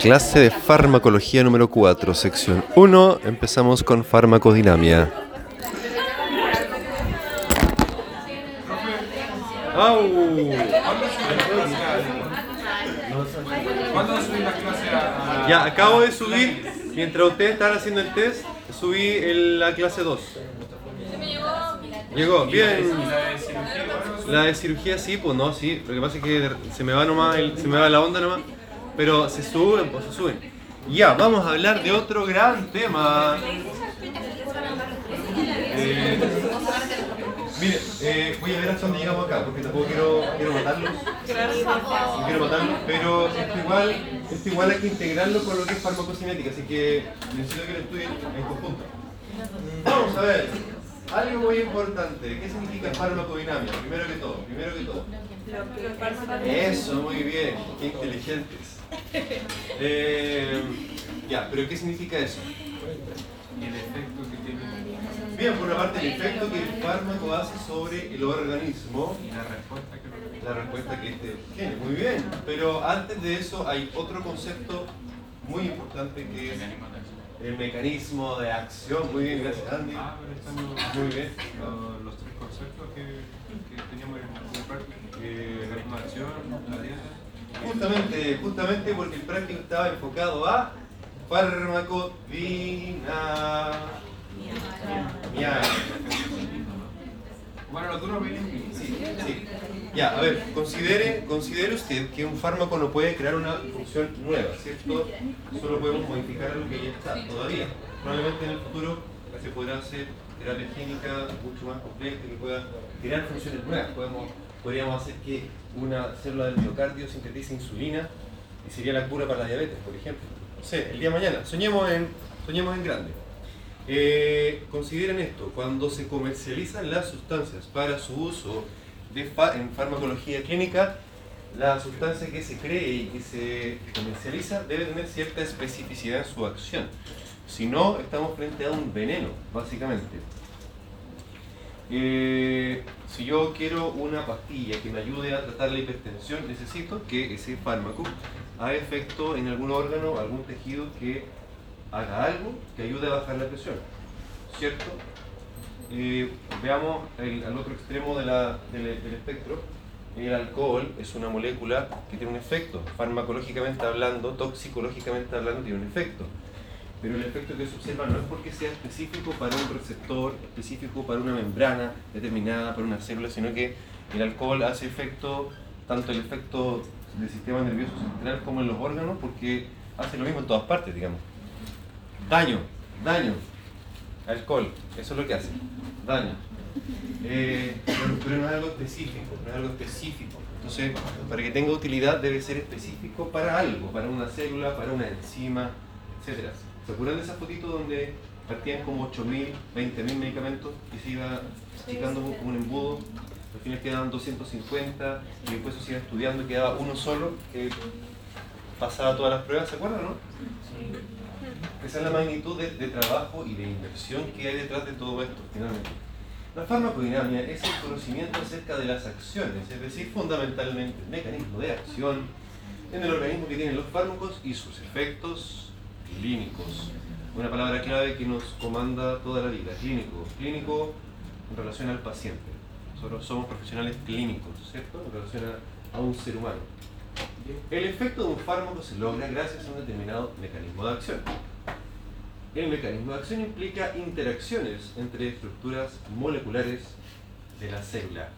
Clase de farmacología número 4, sección 1. Empezamos con farmacodinamia. Ya, acabo de subir, mientras ustedes estaban haciendo el test, subí el- la clase 2. Llegó, bien. La de cirugía sí, pues no, sí. Lo que pasa es que se me va nomás, el- se me va la onda nomás. Pero se suben, pues se suben. Ya, vamos a hablar de otro gran tema. Eh, mire, eh, voy a ver hasta dónde llegamos acá, porque tampoco quiero, quiero matarlos. No quiero matarlos, pero esto igual, esto igual hay que integrarlo con lo que es farmacocinética, así que necesito que lo estudien en conjunto. Vamos a ver, algo muy importante, ¿qué significa farmacodinamia? Primero que todo, primero que todo. Eso, muy bien, qué inteligentes. Eh, ya, pero ¿qué significa eso? Y el efecto que tiene. Bien, por una parte el efecto que el fármaco hace sobre el organismo Y la respuesta que la respuesta que este tiene. Muy bien, pero antes de eso hay otro concepto muy importante que es el mecanismo de acción. Muy bien, gracias Andy. Ah, pero están los, Muy bien. los, los tres conceptos que, que teníamos en el práctico. Eh, la acción, la dieta. Justamente, justamente porque el práctico estaba enfocado a farmacodinamia. Bueno, lo duro viene Sí, sí. Ya, a ver, considere, considere usted que un fármaco no puede crear una función nueva, ¿cierto? Solo podemos modificar algo que ya está todavía. Probablemente en el futuro se podrá hacer terapia génica mucho más compleja que pueda crear funciones nuevas. Podemos, podríamos hacer que una célula del miocardio sintetice insulina y sería la cura para la diabetes, por ejemplo. No sé, el día de mañana. Soñemos en, soñemos en grande. Eh, consideren esto, cuando se comercializan las sustancias para su uso de fa- en farmacología clínica, la sustancia que se cree y que se comercializa debe tener cierta especificidad en su acción. Si no, estamos frente a un veneno, básicamente. Eh, si yo quiero una pastilla que me ayude a tratar la hipertensión, necesito que ese fármaco haga efecto en algún órgano, algún tejido que haga algo que ayude a bajar la presión. ¿Cierto? Eh, veamos el- al otro extremo de la- del, del espectro. El alcohol es una molécula que tiene un efecto. Farmacológicamente hablando, toxicológicamente hablando, tiene un efecto. Pero el efecto que se observa no es porque sea específico para un receptor, específico para una membrana determinada, para una célula, sino que el alcohol hace efecto, tanto el efecto del sistema nervioso central como en los órganos, porque hace lo mismo en todas partes, digamos. Daño, daño. Alcohol, eso es lo que hace. Daño. Eh, pero, no es algo específico, no es algo específico. Entonces, para que tenga utilidad debe ser específico para algo, para una célula, para una enzima, etc. ¿Se acuerdan de esa fotito donde partían como 8.000, 20.000 medicamentos y se iba achicando como un embudo? Al final quedaban 250 y después se iba estudiando y quedaba uno solo que pasaba todas las pruebas, ¿se acuerdan, no? Esa es la magnitud de, de trabajo y de inversión que hay detrás de todo esto, finalmente. La farmacodinamia es el conocimiento acerca de las acciones, es decir, fundamentalmente el mecanismo de acción en el organismo que tienen los fármacos y sus efectos clínicos. Una palabra clave que nos comanda toda la vida, clínico. Clínico en relación al paciente. Nosotros somos profesionales clínicos, ¿cierto? En relación a, a un ser humano. El efecto de un fármaco se logra gracias a un determinado mecanismo de acción. El mecanismo de acción implica interacciones entre estructuras moleculares de la célula.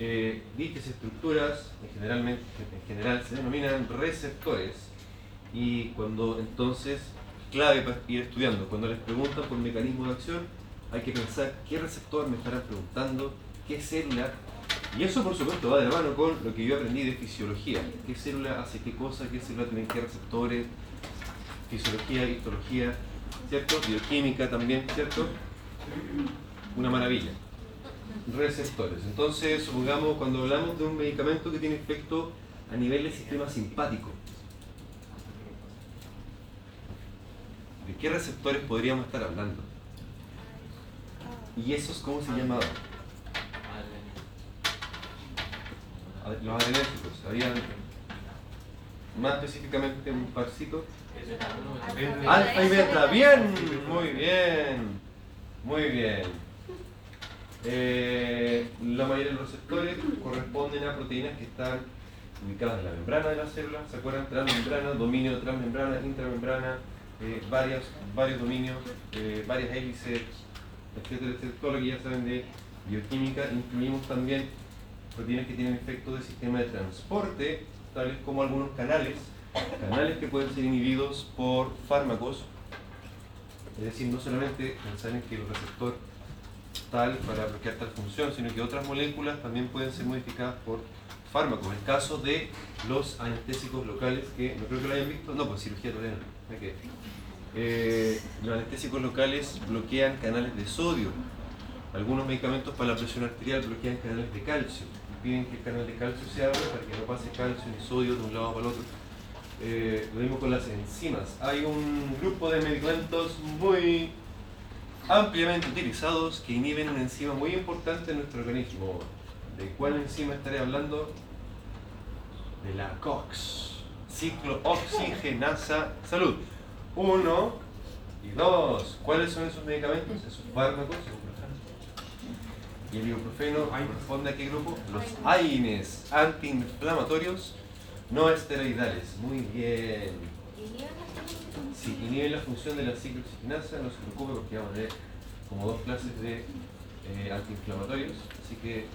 Eh, dichas estructuras en, generalmente, en general se denominan receptores y cuando entonces, clave para ir estudiando, cuando les preguntan por mecanismo de acción, hay que pensar qué receptor me estarán preguntando, qué célula, y eso por supuesto va de la mano con lo que yo aprendí de fisiología, qué célula hace qué cosa, qué célula tiene qué receptores, fisiología, histología, ¿cierto? Bioquímica también, ¿cierto? Una maravilla. Receptores. Entonces, supongamos cuando hablamos de un medicamento que tiene efecto a nivel del sistema simpático, ¿de qué receptores podríamos estar hablando? ¿Y esos cómo se llamaban? Los adrenérgicos. Habían más específicamente un parcito. Alfa y beta, bien, muy bien, muy bien. Eh, la mayoría de los receptores corresponden a proteínas que están ubicadas en la membrana de la célula, ¿se acuerdan? Transmembrana, dominio transmembrana, intramembrana, eh, varios, varios dominios, eh, varias hélices, etcétera, etcétera, todo lo que ya saben de bioquímica. Incluimos también proteínas que tienen efecto de sistema de transporte, tales como algunos canales, canales que pueden ser inhibidos por fármacos, es decir, no solamente pensar en que el receptor tal para bloquear tal función, sino que otras moléculas también pueden ser modificadas por fármacos. El caso de los anestésicos locales, que no creo que lo hayan visto, no, pues cirugía todavía Eh, los anestésicos locales bloquean canales de sodio. Algunos medicamentos para la presión arterial bloquean canales de calcio. Piden que el canal de calcio se abra para que no pase calcio ni sodio de un lado para el otro. Eh, lo mismo con las enzimas. Hay un grupo de medicamentos muy ampliamente utilizados que inhiben una enzima muy importante en nuestro organismo. ¿De cuál enzima estaré hablando? De la COX, ciclooxigenasa salud. Uno y dos. ¿Cuáles son esos medicamentos? Esos fármacos. Y el ibuprofeno corresponde a qué grupo? Los AINES, antiinflamatorios no esteroidales. Muy bien. Si inhiben la función de la ciclooxigenasa, no se preocupe porque vamos a ver como dos clases de eh, antiinflamatorios. Así que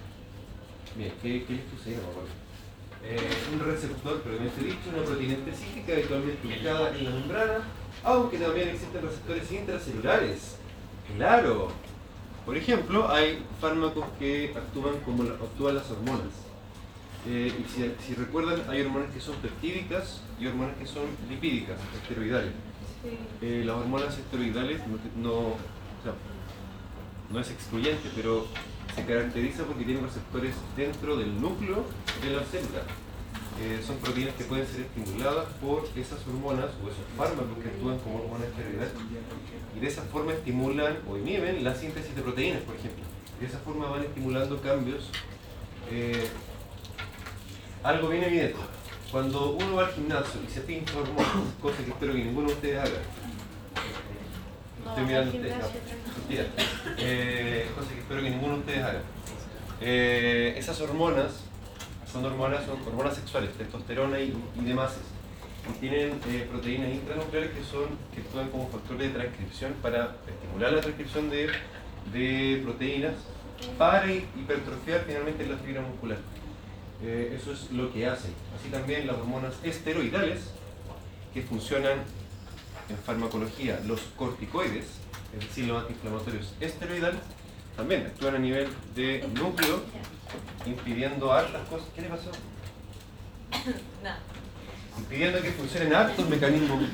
Bien, ¿qué, qué les? Eh, un receptor, previamente dicho, una proteína específica habitualmente ubicada en la membrana, aunque también existen receptores intracelulares. Claro. Por ejemplo, hay fármacos que actúan como actúan las hormonas. Eh, y si, si, recuerdan, hay hormonas que son peptídicas y hormonas que son lipídicas, esteroidales. Eh, las hormonas esteroidales no, no, o sea, no es excluyente, pero se caracteriza porque tiene receptores dentro del núcleo de la célula. Eh, son proteínas que pueden ser estimuladas por esas hormonas o esos fármacos que actúan como hormonas esteroidales y de esa forma estimulan o inhiben la síntesis de proteínas, por ejemplo. De esa forma van estimulando cambios. Eh, algo bien evidente. Cuando uno va al gimnasio y se pinta hormonas, cosa que espero que ninguno de ustedes haga, estoy mirando ustedes. Eh, cosa que espero que ninguno de ustedes haga. Eh, esas hormonas son hormonas, son hormonas sexuales, testosterona y, demás. Y tienen eh, proteínas intranucleares que son que actúan como factores de transcripción para estimular la transcripción de, de proteínas para hipertrofiar finalmente la fibra muscular. eso es lo que hacen. Así también las hormonas esteroidales que funcionan en farmacología, los corticoides, es decir, los antiinflamatorios esteroidales, también actúan a nivel de núcleo, impidiendo hartas cosas. ¿Qué le pasó? Nada. Impidiendo que funcionen hartos mecanismos,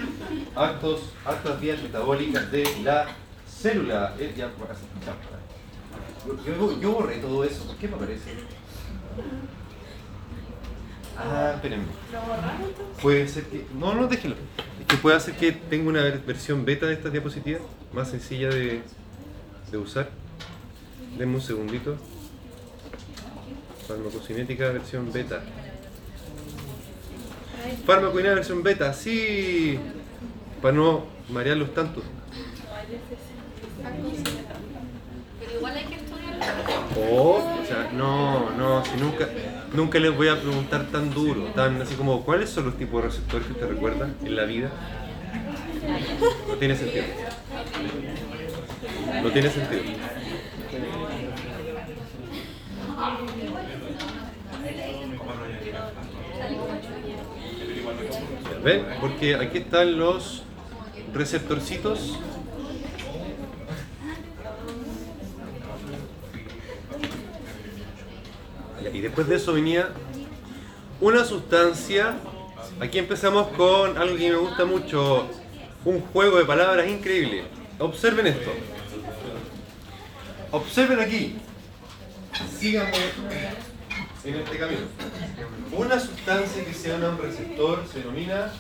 hartos, hartas vías metabólicas de la célula. Eh, ya, yo, yo borré todo eso, ¿por qué me aparece? Ah, espérenme. ¿Lo Puede ser que. No, no, déjelo. Es que puede hacer que tenga una versión beta de esta diapositiva, más sencilla de, de usar. Denme un segundito. Farmacocinética versión beta. Farmacoinética versión beta, sí. Para no marearlos tanto. Pero igual hay que estudiarlo. Oh, o sea, no, no, si nunca nunca les voy a preguntar tan duro, tan así como, ¿cuáles son los tipos de receptores que usted recuerda en la vida? No tiene sentido. No tiene sentido. ¿Ven? Porque aquí están los receptorcitos Y después de eso venía una sustancia. Aquí empezamos con algo que me gusta mucho, un juego de palabras increíble. Observen esto. Observen aquí. Síganme en este camino. Una sustancia que se llama un receptor se denomina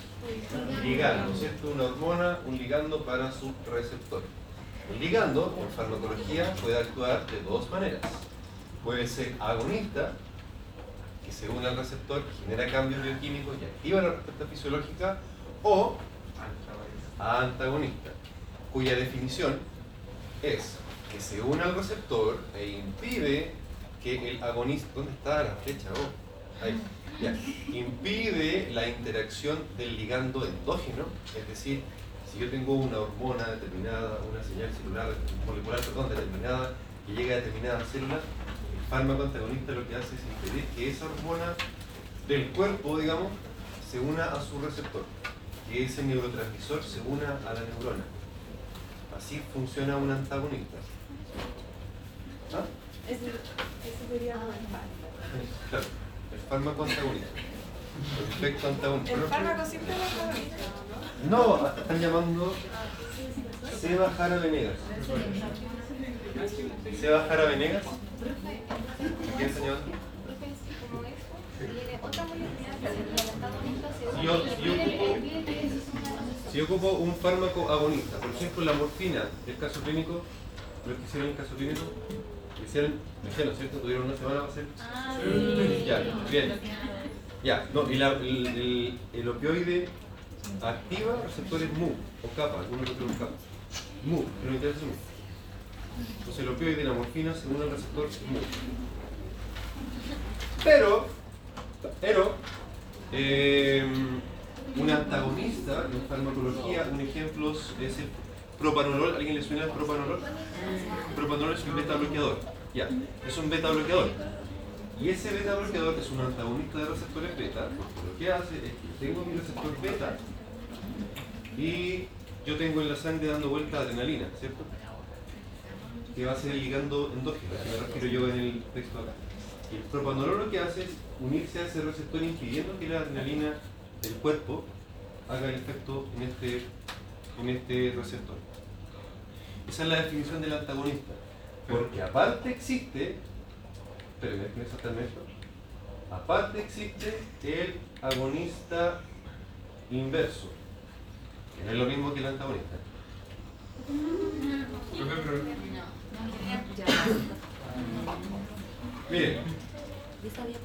ligando, ¿cierto? Una hormona, un ligando para su receptor. El ligando, en farmacología, puede actuar de dos maneras. Puede ser agonista, que se une al receptor, genera cambios bioquímicos y activa la respuesta fisiológica, o antagonista, cuya definición es que se une al receptor e impide que el agonista, ¿dónde está la flecha? Ahí, ya, impide la interacción del ligando endógeno, es decir, si yo tengo una hormona determinada, una señal celular molecular determinada que llega a determinada célula, el fármaco antagonista lo que hace es impedir que esa hormona del cuerpo, digamos, se una a su receptor, que ese neurotransmisor se una a la neurona. Así funciona un antagonista. ¿Ah? Ese, sería Claro, el fármaco antagonista. El efecto antagonista. ¿El fármaco siempre es antagonista? No, están llamando Seba Jara Venegas. Seba Jara Venegas. ¿Quién señor? Si yo, si, yo ocupo, si yo ocupo un fármaco agonista, por ejemplo la morfina, el caso clínico, lo que hicieron en el caso clínico, lo hicieron, hicieron, ¿cierto? Tuvieron una semana para hacer. Ah, ya, bien. Ya, no, y la, el, el, opioide activa receptores MU o kappa, algunos otros kappa. MU, pero no interesa MU. Entonces el opioide y la morfina se unen al receptor MU. Pero, pero, eh, un antagonista en farmacología, un ejemplo es el propanolol. ¿Alguien le suena el propanolol? propanolol es un beta bloqueador. Ya, es un beta bloqueador. Y ese beta bloqueador es un antagonista de receptores beta, porque lo que hace es que tengo mi receptor beta y yo tengo en la sangre dando vuelta adrenalina, ¿cierto? Que va a ser ligando endógeno, me refiero yo en el texto acá. Y el propanolol lo que hace es unirse a ese receptor impidiendo que la adrenalina del cuerpo haga efecto en este, en este receptor. Esa es la definición del antagonista. Porque aparte existe pero exactamente Aparte existe el agonista inverso, que no es lo mismo que el antagonista. Miren,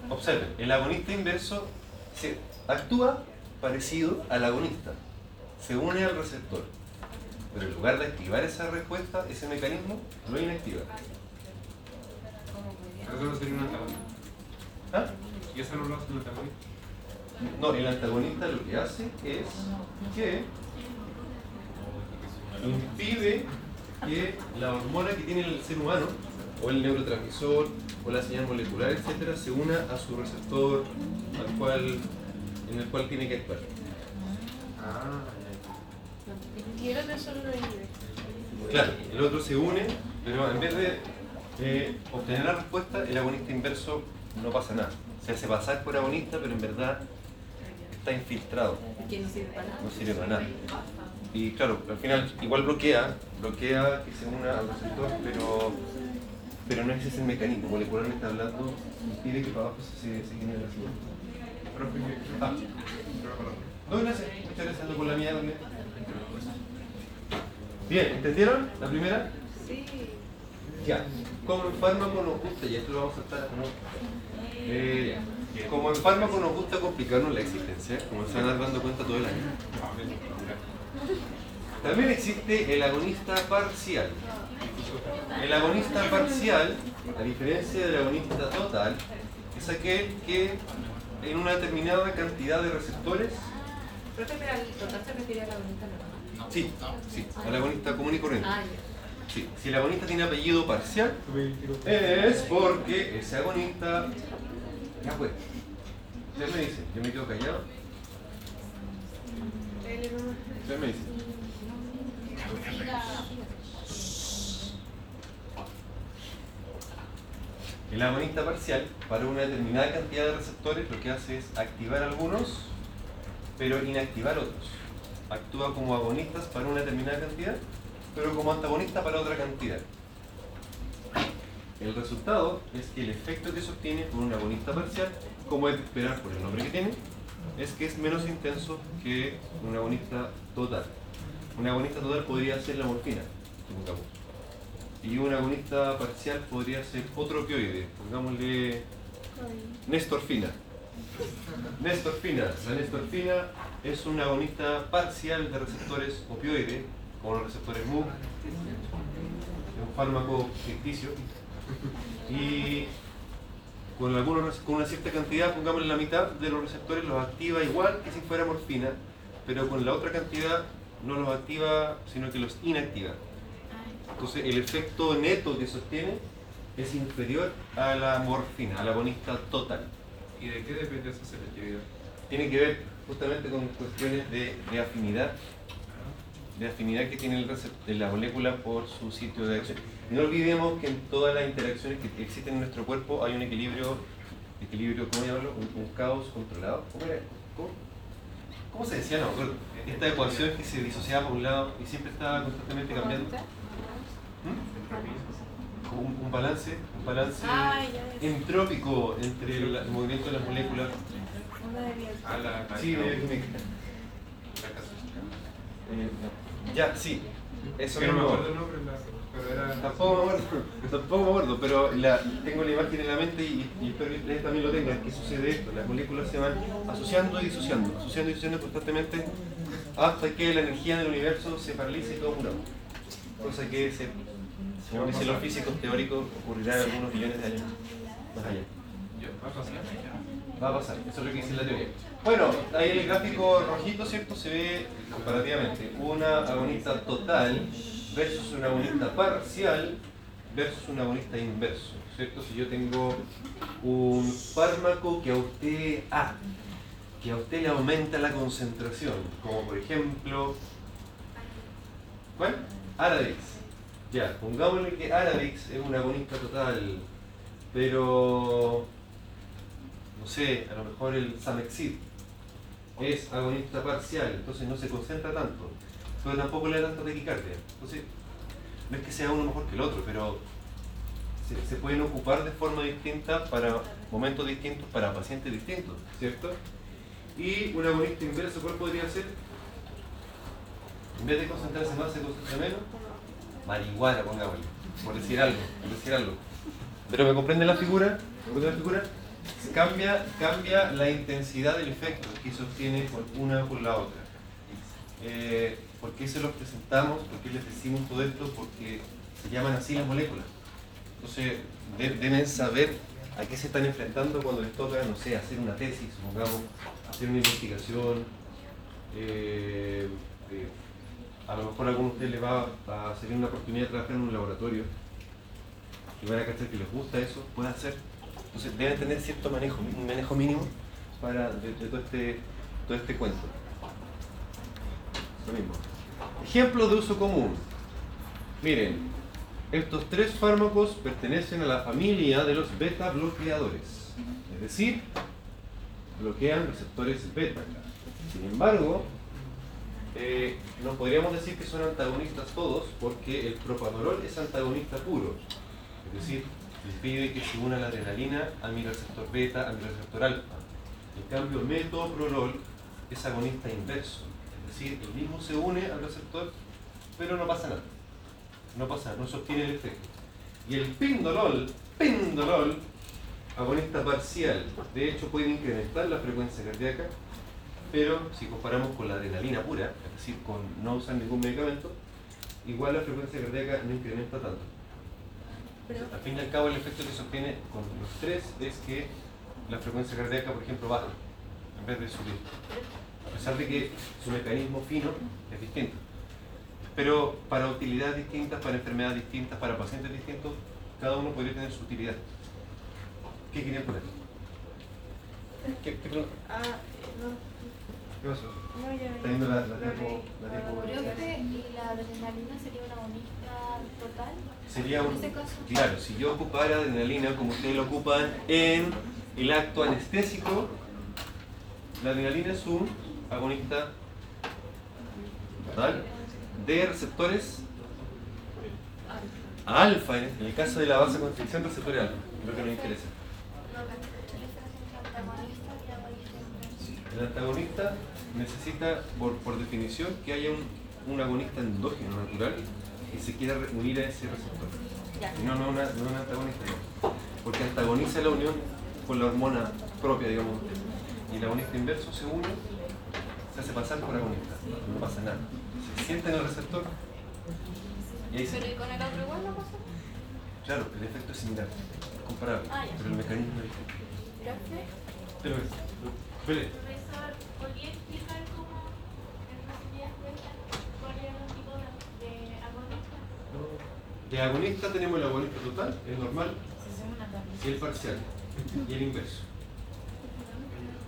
observen, el agonista inverso se actúa parecido al agonista, se une al receptor, pero en lugar de activar esa respuesta, ese mecanismo, lo inactiva. ¿Eso no sería un antagonista? ¿Ah? ¿Y eso no lo hace el antagonista? No, el antagonista lo que hace es que impide que la hormona que tiene el ser humano, o el neurotransmisor, o la señal molecular, etcétera, se una a su receptor al cual, en el cual tiene que actuar. Ah, y el otro solo lo inhibe. Claro, el otro se une, pero en vez de eh, obtener la respuesta, el agonista inverso no pasa nada. Se hace pasar por agonista, pero en verdad está infiltrado. Que no sirve para nada. No sirve para nada. Y claro, al final igual bloquea, bloquea que se una al receptor, pero, pero no es ese el mecanismo. Molecularmente hablando, impide que para abajo se, se genere la señal. Ah. No, gracias. Muchas gracias por la mía Bien, ¿entendieron la primera? Sí. Ya, como en fármaco nos gusta, y esto lo vamos a estar, ¿no? Eh, como en fármaco nos gusta complicarnos la existencia, como se van dando cuenta todo el año. También existe el agonista parcial. El agonista parcial, a diferencia del agonista total, es aquel que en una determinada cantidad de receptores. ¿Pero el total se refiere al agonista normal? Sí, sí, al agonista común y corriente. Ah, Sí, si el agonista tiene apellido parcial, es porque ese agonista. Ya fue. Usted me dice, yo me quedo callado. Usted me dice. El agonista parcial, para una determinada cantidad de receptores, lo que hace es activar algunos, pero inactivar otros. Actúa como agonistas para una determinada cantidad pero como antagonista para otra cantidad. El resultado es que el efecto que se obtiene con un agonista parcial, como es de esperar por el nombre que tiene, es que es menos intenso que un agonista total. Un agonista total podría ser la morfina, supongamos. Y un agonista parcial podría ser otro opioide, pongámosle Nestorfina. Nestorfina. La nestorfina es un agonista parcial de receptores opioides, como los receptores MUC. Es un fármaco ficticio. Y con, algunos, una cierta cantidad, pongamos la mitad de los receptores, los activa igual que si fuera morfina, pero con la otra cantidad no los activa, sino que los inactiva. Entonces el efecto neto que sostiene es inferior a la morfina, a la agonista total. ¿Y de qué depende esa selectividad? Tiene que ver justamente con cuestiones de, afinidad, de afinidad que tiene el la molécula por su sitio de acción. No olvidemos que en todas las interacciones que existen en nuestro cuerpo hay un equilibrio, equilibrio ¿cómo llamarlo? Un, caos controlado. ¿Cómo, era? ¿Cómo? se decía? No, esta ecuación que se disociaba por un lado y siempre estaba constantemente cambiando. ¿Mm? un, un balance ah, entrópico entre el, movimiento de las moléculas. A la, sí, eh, ya, sí. Eso no me acuerdo el nombre, pero era... Tampoco me acuerdo, tampoco me acuerdo, pero la, tengo la imagen en la mente y, y espero que ustedes también lo tengan. ¿Qué sucede esto? Las moléculas se van asociando y disociando, asociando y disociando constantemente hasta que la energía del universo se paralice y todo mundo. Cosa que se según dicen los físicos teóricos, ocurrirá en algunos millones de años más allá. Va a pasar. Eso es lo que dice la teoría. Bueno, ahí el gráfico rojito, ¿cierto? Se ve comparativamente una agonista total versus una agonista parcial versus un agonista inverso, ¿cierto? Si yo tengo un fármaco que a usted, ah, que a usted le aumenta la concentración, como por ejemplo, ¿cuál? Aradix ya, pongámosle que Aradix es un agonista total, pero no sé, a lo mejor el Samexid es agonista parcial, entonces no se concentra tanto, pero tampoco le da tanta taquicardia. Entonces, no es que sea uno mejor que el otro, pero se, pueden ocupar de forma distinta para momentos distintos, para pacientes distintos, ¿cierto? Y un agonista inverso, ¿cuál podría ser? En vez de concentrarse más, se concentra menos marihuana, pongámosle, por decir algo, por decir algo. Pero me comprende la figura, ¿Me la figura? Cambia, cambia la intensidad del efecto que sostiene con una por la otra. Eh, ¿Por qué se los presentamos? ¿Por qué les decimos todo esto? Porque se llaman así las moléculas. Entonces, deben saber a qué se están enfrentando cuando les toca, no sé, hacer una tesis, supongamos, hacer una investigación, eh, eh, a lo mejor a algunos de ustedes les va a salir una oportunidad de trabajar en un laboratorio y van a cachar que les gusta eso, puede hacer. Entonces deben tener cierto manejo, un manejo mínimo para de, todo, este, todo este cuento. Lo mismo. Ejemplos de uso común. Miren, estos tres fármacos pertenecen a la familia de los beta bloqueadores, es decir, bloquean receptores beta. Sin embargo, eh, no podríamos decir que son antagonistas todos porque el propanolol es antagonista puro. Es decir, impide que se una la adrenalina a mi receptor beta, a mi receptor alfa. En cambio, metoprolol es agonista inverso. Es decir, el mismo se une al receptor, pero no pasa nada. No pasa nada, no sostiene el efecto. Y el pindolol, pindolol, agonista parcial, de hecho puede incrementar la frecuencia cardíaca pero si comparamos con la adrenalina pura, es decir, con no usar ningún medicamento, igual la frecuencia cardíaca no incrementa tanto. al fin y al cabo, el efecto que se obtiene con los tres es que la frecuencia cardíaca, por ejemplo, baja en vez de subir. A pesar de que su mecanismo fino es distinto. Pero para utilidades distintas, para enfermedades distintas, para pacientes distintos, cada uno podría tener su utilidad. ¿Qué querían poner? ¿Qué, qué ah, no. ¿Qué pasó? No, ya, ¿Está viendo la, la, tiempo, la tiempo ¿Y la adrenalina sería una bonita total? Sería un, claro, si yo ocupara adrenalina como ustedes lo ocupan en el acto anestésico, la adrenalina es un agonista total de receptores alfa, en el caso de la base de constricción receptor alfa, lo que nos interesa. El antagonista necesita, por, definición, que haya un, agonista endógeno natural que se quiera unir a ese receptor. Y no, no, una, no un antagonista, porque antagoniza la unión con la hormona propia, digamos. Y el agonista inverso se une, se hace pasar por agonista, no pasa nada. Se siente en el receptor y ahí se... Pero ¿y con el otro igual no pasa? Claro, el efecto es similar, es comparable, Ah, pero el mecanismo es distinto. Gracias. Te lo ves. Vele. Profesor, ¿podría explicar cómo en resumidas cuentas cuáles eran los tipos de, agonistas? De agonista tenemos el agonista total, el normal, y el parcial, y el inverso.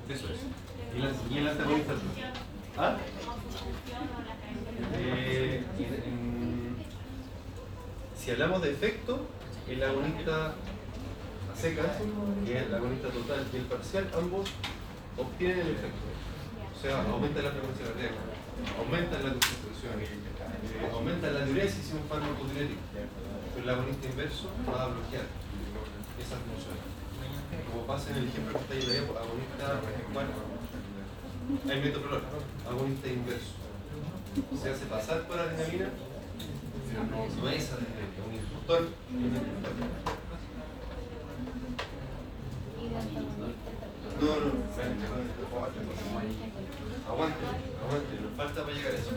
Eso es. Y, el antagonista total. ¿Ah? Eh, si hablamos de efecto, el agonista a secas, el agonista total y el parcial, ambos obtienen el efecto. O sea, aumentan la frecuencia cardíaca, aumentan la concentración, aumentan la diuresis y un fármaco diurético. Pero el agonista inverso va a bloquear esas funciones. Como pasa en el ejemplo que está ahí de agonista, bueno, hay metoprolol, agonista inverso se hace pasar por adrenalina, pero no, es adrenalina, es un inductor. No, no, aguante, aguante, nos falta para llegar a eso.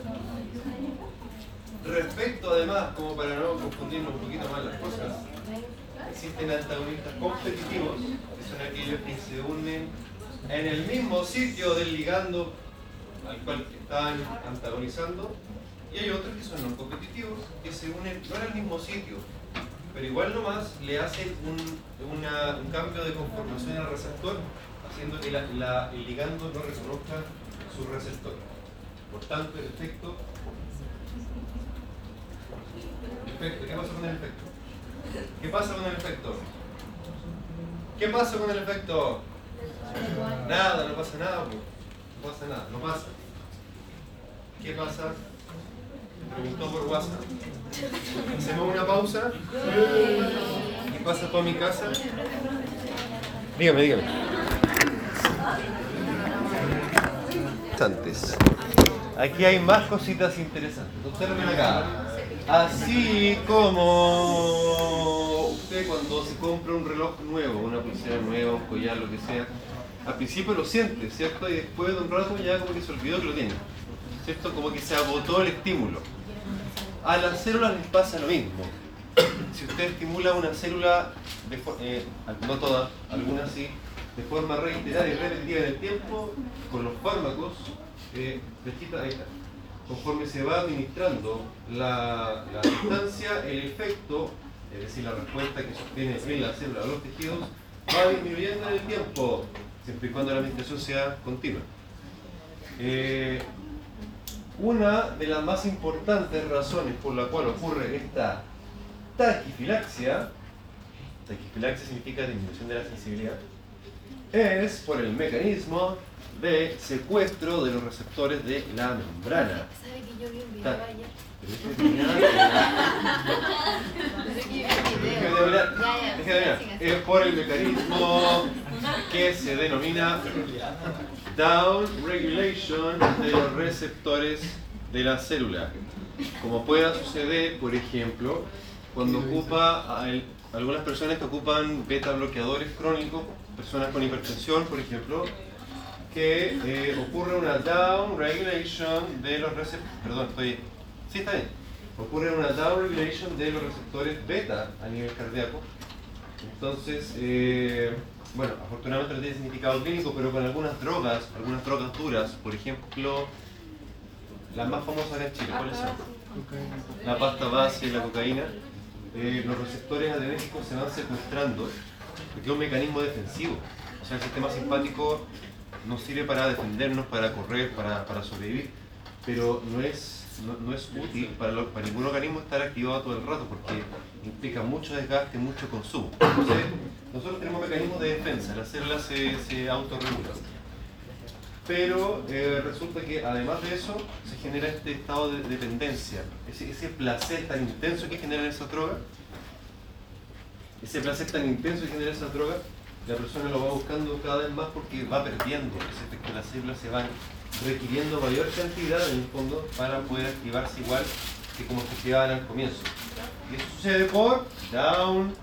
Respecto además, como para no confundirnos un poquito más las cosas, existen antagonistas competitivos, que son aquellos que se unen en el mismo sitio del ligando al cual están antagonizando, y hay otros que son no competitivos, que se unen no en el mismo sitio, pero igual nomás le hacen un, un cambio de conformación al receptor, haciendo que la- el ligando no reconozca su receptor. Por tanto, el efecto... ¿Qué pasa con el efecto? ¿Qué pasa con el efecto? ¿Qué pasa con el efecto? Nada, no pasa nada, po. no pasa nada, no pasa. ¿Qué pasa? Preguntó por WhatsApp. Hacemos una pausa. ¿Qué pasa por mi casa? Dígame, dígame. Interesantes. Aquí hay más cositas interesantes. Observen acá. Así como usted cuando se compra un reloj nuevo, una pulsera nueva, un collar, lo que sea, al principio lo siente, ¿cierto? Y después de un rato ya como que se olvidó que lo tiene. ¿Cierto? Como que se agotó el estímulo. A las células les pasa lo mismo. Si usted estimula una célula, eh, no todas, algunas sí, de forma reiterada y repetitiva en el tiempo, con los fármacos, eh. Conforme se va administrando la, la sustancia, el efecto, es decir, la respuesta que se obtiene en la célula o los tejidos, va disminuyendo en el tiempo, siempre y cuando la administración sea continua. Eh, una de las más importantes razones por la cual ocurre esta taquifilaxia, taquifilaxia significa disminución de la sensibilidad, es por el mecanismo de secuestro de los receptores de la membrana. ¿Sabe que yo vi un video Ta- ayer? Es por el mecanismo que se denomina down regulation de los receptores de la célula. Como pueda suceder, por ejemplo, cuando ocupa a el- algunas personas que ocupan beta bloqueadores crónicos, personas con hipertensión, por ejemplo, que eh, ocurre una down regulation de los receptores, perdón, estoy, sí está bien, ocurre una down regulation de los receptores beta a nivel cardíaco. Entonces, eh, bueno, afortunadamente no tiene significado clínico, pero con algunas drogas, algunas drogas duras, por ejemplo, las más famosas en Chile, ¿cuáles son? La pasta base y la cocaína, eh, los receptores adrenérgicos se van secuestrando porque es un mecanismo defensivo. O sea, el sistema simpático nos sirve para defendernos, para correr, para, para sobrevivir, pero no es, no, es útil para, para ningún organismo estar activado todo el rato porque implica mucho desgaste, mucho consumo. Entonces, nosotros tenemos mecanismos de defensa, las células se, se autorregulan. Pero eh, resulta que además de eso se genera este estado de dependencia, ese, ese placer tan intenso que genera esa droga, ese placer tan intenso que genera esa droga, la persona lo va buscando cada vez más porque va perdiendo ese efecto, las células se van requiriendo mayor cantidad en el fondo para poder activarse igual que como se activaban al comienzo. Y eso sucede por down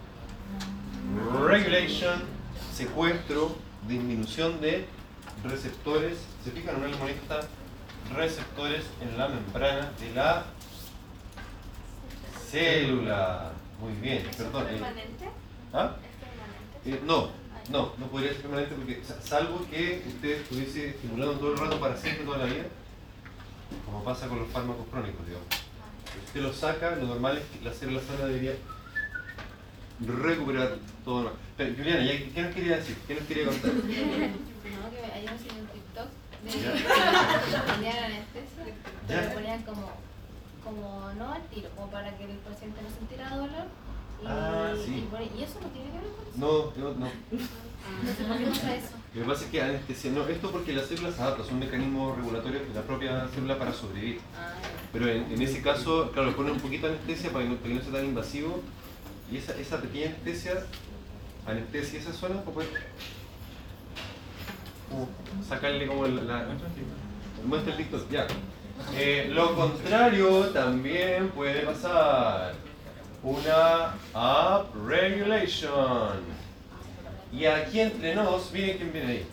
regulation secuestro, disminución de receptores, se fijan una limonita receptores en la membrana de la célula. Muy bien, ¿Es perdón. eh, permanente? ¿ah? ¿Es permanente? Eh, no, no, no podría ser permanente porque, sa- salvo que usted estuviese estimulando todo el rato para siempre toda la vida, como pasa con los fármacos crónicos, digamos. Si usted los saca, lo normal es que la célula sana debería recuperar todo. lo- Pero, Juliana, ¿ya- ¿qué nos quería decir? ¿Qué nos quería contar? No, que ayer me un TikTok de ponían anestesia, pero ponían como, como no al tiro, como para que el paciente no sintiera dolor. Y, Ah, sí. y, bueno, y eso no tiene que ver con eso. No, no, no. Entonces, ¿por qué no usa eso? Lo que pasa es que anestesia, no, esto porque las células se adaptan, son un mecanismo regulatorio de la propia célula para sobrevivir. Ah, Pero en, en ese caso, claro, pone un poquito de anestesia para que no, para que no sea tan invasivo. Y esa, esa pequeña anestesia, anestesia esa zona, pues puede como sacarle como la, la- muestra el TikTok, ya. Eh, lo contrario también puede pasar. Una upregulation. Y aquí entre nos, miren quién viene ahí.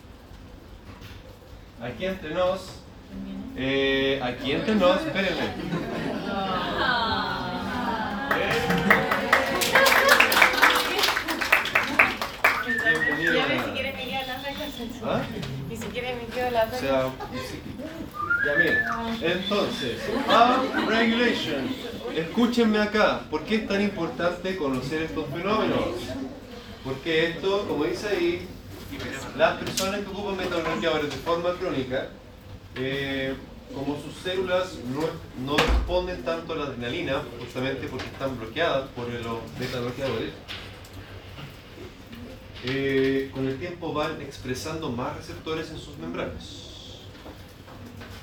Aquí entre nos, eh, aquí entre nos, espérenme. Bienvenido. Ya ni siquiera me quedan las reglas. ¿Ah? Ni siquiera me quedan las O sea, ya miren. Entonces, upregulation. Escúchenme acá. ¿Por qué es tan importante conocer estos fenómenos? Porque esto, como dice ahí, las personas que ocupan metabloqueadores de forma crónica, eh, como sus células no, no responden tanto a la adrenalina, justamente porque están bloqueadas por los metabloqueadores, eh, con el tiempo van expresando más receptores en sus membranas.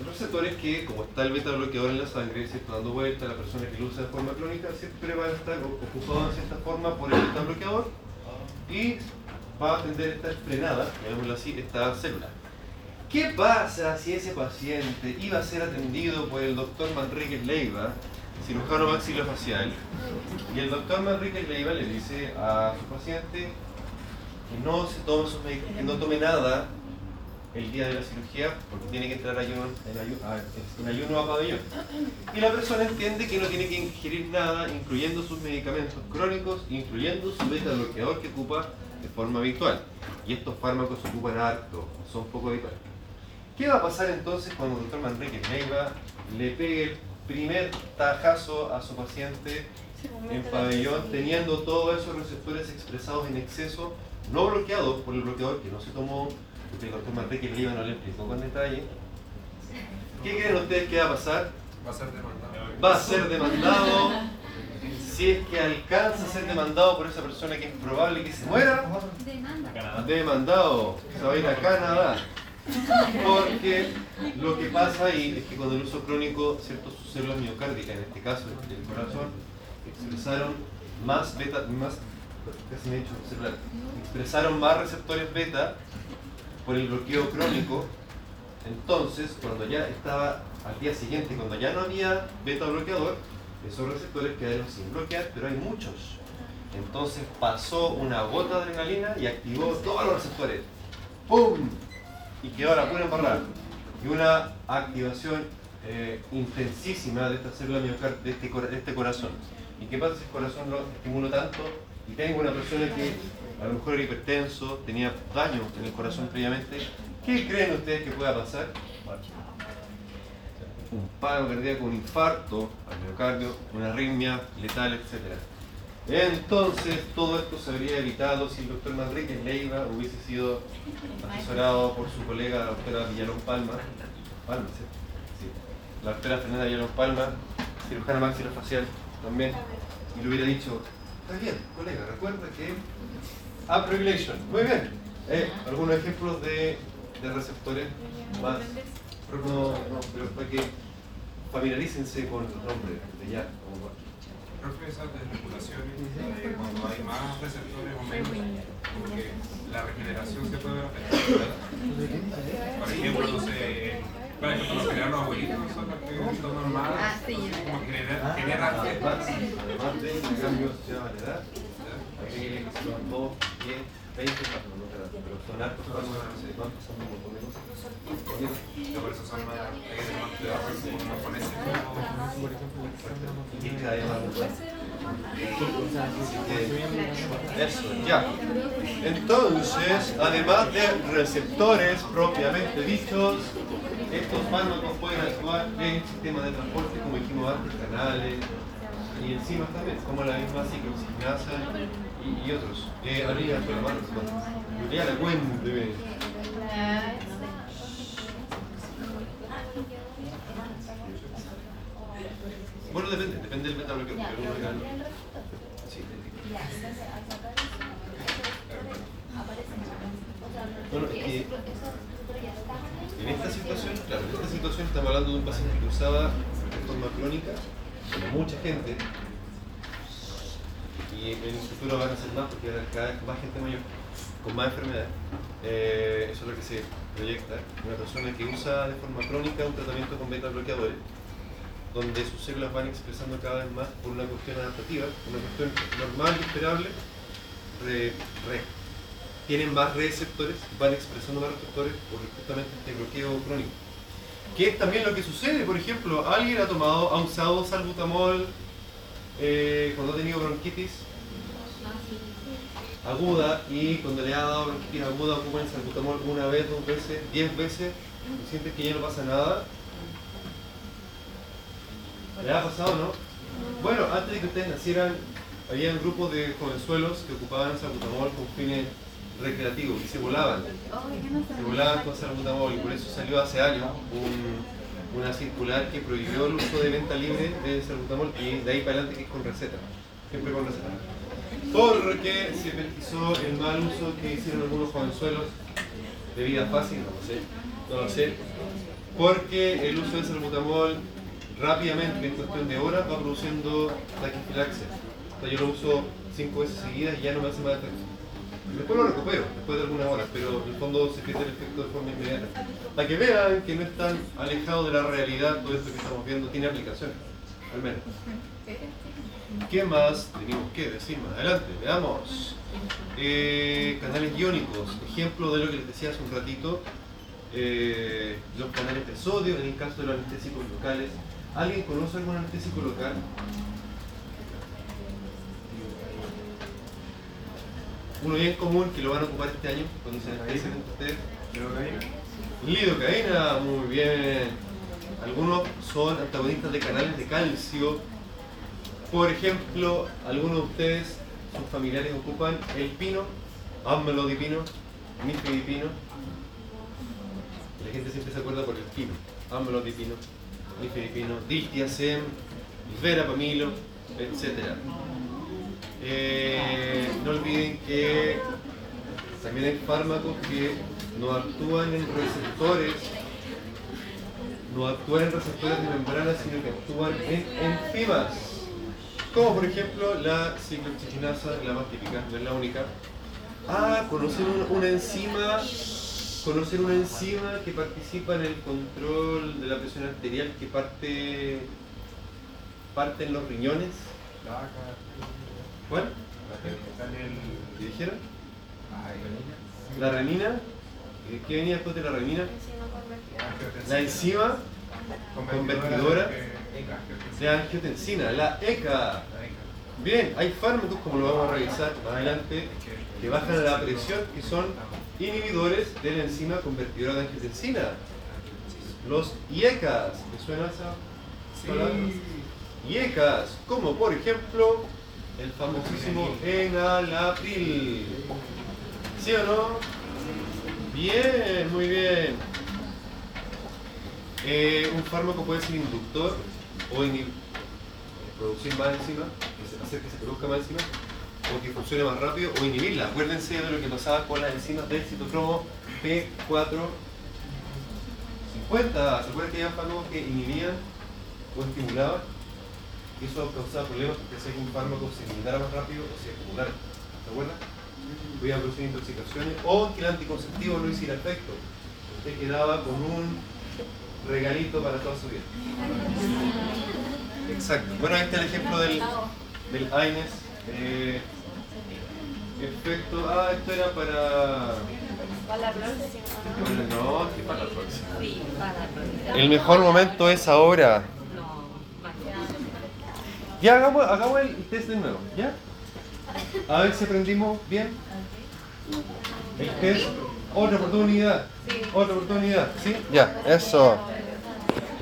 Receptores que, como está el beta bloqueador en la sangre, ¿cierto? dando vuelta, la persona que lo usa de forma crónica siempre va a estar ocupado en cierta forma por el beta bloqueador y va a tender a estar frenada, llamémoslo así, esta célula. ¿Qué pasa si ese paciente iba a ser atendido por el doctor Manríquez Leiva, cirujano maxilofacial, y el doctor Manríquez Leiva le dice a su paciente que no se tome sus que no tome nada el día de la cirugía porque tiene que entrar ayuno, en, ayu- a, en ayuno a pabellón. Y la persona entiende que no tiene que ingerir nada, incluyendo sus medicamentos crónicos, incluyendo su beta bloqueador que ocupa de forma habitual. Y estos fármacos se ocupan harto, son poco habituales. ¿Qué va a pasar entonces cuando el doctor Manrique Leiva le pegue el primer tajazo a su paciente en pabellón, teniendo todos esos receptores expresados en exceso, no bloqueados por el bloqueador que no se tomó, porque el doctor Manrique Leiva no le explicó con detalle? ¿Qué creen ustedes que va a pasar? Va a ser demandado. Va a ser demandado. Si es que alcanza a ser demandado por esa persona que es probable que se muera, Demanda. demandado, se va a ir a Canadá. Porque lo que pasa ahí es que con el uso crónico, ciertas sus células miocárdicas, en este caso el corazón, expresaron más beta, más, casi me he celular, expresaron más receptores beta por el bloqueo crónico. Entonces, cuando ya estaba al día siguiente, cuando ya no había beta bloqueador, esos receptores quedaron sin bloquear, pero hay muchos. Entonces pasó una gota de adrenalina y activó todos los receptores. ¡Pum! Y quedó la pura embarrada. Y una activación eh, intensísima de esta célula miocárdica, de este, de este corazón. ¿Y qué pasa si el corazón lo estimulo tanto y tengo una persona que a lo mejor era hipertenso, tenía daño en el corazón previamente? ¿Qué creen ustedes que pueda pasar? Un paro cardíaco, un infarto al miocardio, una arritmia letal, etc. Entonces, todo esto se habría evitado si el doctor Manrique Leiva hubiese sido asesorado por su colega, la doctora Villalón Palma. Palma, ¿sí? La doctora Fernanda Villalón Palma, cirujana maxilofacial también. Y le hubiera dicho, está bien, colega, recuerda que upregulation. Muy bien. Eh, algunos ejemplos de, de receptores más. No, no, pero para que familiarícense con el nombre de ya. que esas desregulaciones, eh, cuando hay más receptores o menos, como que la regeneración se puede ver afectada. Por ejemplo, no sé, por ejemplo, los generan los abuelitos Ah, como genera- generan Además, además de el cambio asociado a la edad, hay que se toman todos bien 20 fármacos, no te pero son de que ya. Entonces, además de receptores propiamente dichos, estos fármacos pueden actuar en sistemas de transporte, como dijimos antes, canales y enzimas también, como la misma cicloxinasa y, y otros. Eh, arriba, pero mano, Ya la cuénteme. Bueno, depende, depende del beta bloqueo. pero uno diga, sí. Bueno, que en esta situación, claro, en esta situación estamos hablando de un paciente que usaba de forma crónica, como mucha gente, y en el futuro van a ser más porque cada vez más gente mayor, con más enfermedades. Eh, eso es lo que se proyecta. Una persona que usa de forma crónica un tratamiento con beta bloqueadores, donde sus células van expresando cada vez más por una cuestión adaptativa, una cuestión normal y esperable, re- tienen más receptores, van expresando más receptores por justamente este bloqueo crónico. Que es también lo que sucede, por ejemplo, alguien ha tomado, ha usado salbutamol eh, cuando ha tenido bronquitis aguda y cuando le ha dado bronquitis aguda ocupan el salbutamol una vez, dos veces, diez veces y sientes que ya no pasa nada. ¿Le ha pasado, no? Bueno, antes de que ustedes nacieran, había un grupo de jovenzuelos que ocupaban salbutamol con fines recreativos y se volaban. Se volaban con salbutamol y por eso salió hace años un- una circular que prohibió el uso de venta libre de salbutamol y de ahí para adelante que es con receta. Siempre con receta. Porque se pesquisó el mal uso que hicieron algunos jovenzuelos de vida fácil, no lo sé, no lo sé, porque el uso de salbutamol rápidamente, en cuestión de horas, va produciendo taquifilaxia. O sea, yo lo uso cinco veces seguidas y ya no me hace más efecto. Después lo recupero, después de algunas horas, pero en el fondo se pierde el efecto de forma inmediata. Para que vean que no es tan alejado de la realidad todo esto que estamos viendo, tiene aplicaciones, al menos. ¿Qué más tenemos que decir más adelante? Veamos. Eh, canales iónicos, ejemplo de lo que les decía hace un ratito, eh, los canales de sodio en el caso de los anestésicos locales. ¿Alguien conoce algún anestésico local? Uno bien común que lo van a ocupar este año cuando se anestesien ustedes. Lidocaína, muy bien. Algunos son antagonistas de canales de calcio. Por ejemplo, algunos de ustedes, sus familiares ocupan el pino, amlodipino, nifedipino. La gente siempre se acuerda por el pino, amlodipino, nifedipino, diltiazem, verapamilo, etc. Eh, no olviden que también hay fármacos que no actúan en receptores, no actúan en receptores de membrana, sino que actúan en enzimas. Como por ejemplo la cicloxygenasa, la más típica, no es la única. Ah, conocer un- una enzima, conocer una enzima que participa en el control de la presión arterial que parte, parte en los riñones. ¿Cuál? ¿Qué dijeron? La renina. Eh, ¿Qué venía después de la renina? La enzima convertidora de angiotensina, la ECA. Bien, hay fármacos, como lo vamos a revisar más adelante, que bajan la presión, que son inhibidores de la enzima convertidora de angiotensina. Los IECAS, ¿me suena esa palabra? IECAS, como por ejemplo el famosísimo enalapril. ¿Sí o no? Bien, muy bien. Eh, un fármaco puede ser inductor o producir más enzima, hacer que se produzca más enzima, o que funcione más rápido, o inhibirla. Acuérdense de lo que pasaba con las enzimas del citocromo P450. ¿Se acuerdan que había fármacos que inhibían o estimulaban? Y eso causaba problemas porque hacía que un fármaco se eliminara más rápido o se acumulara. ¿Se acuerdan? Podía producir intoxicaciones o que el anticonceptivo no hiciera efecto. Usted quedaba con un regalito para toda su vida. Exacto. Bueno, ahí está el ejemplo del, del AINES. Eh, Efecto. Ah, esto era para. Para la próxima. No, que para la próxima. El mejor momento es ahora. Ya, hagamos, hagamos el test de nuevo, ¿ya? A ver si aprendimos bien. El test. Otra oportunidad. Otra oportunidad, ¿sí? Ya, eso.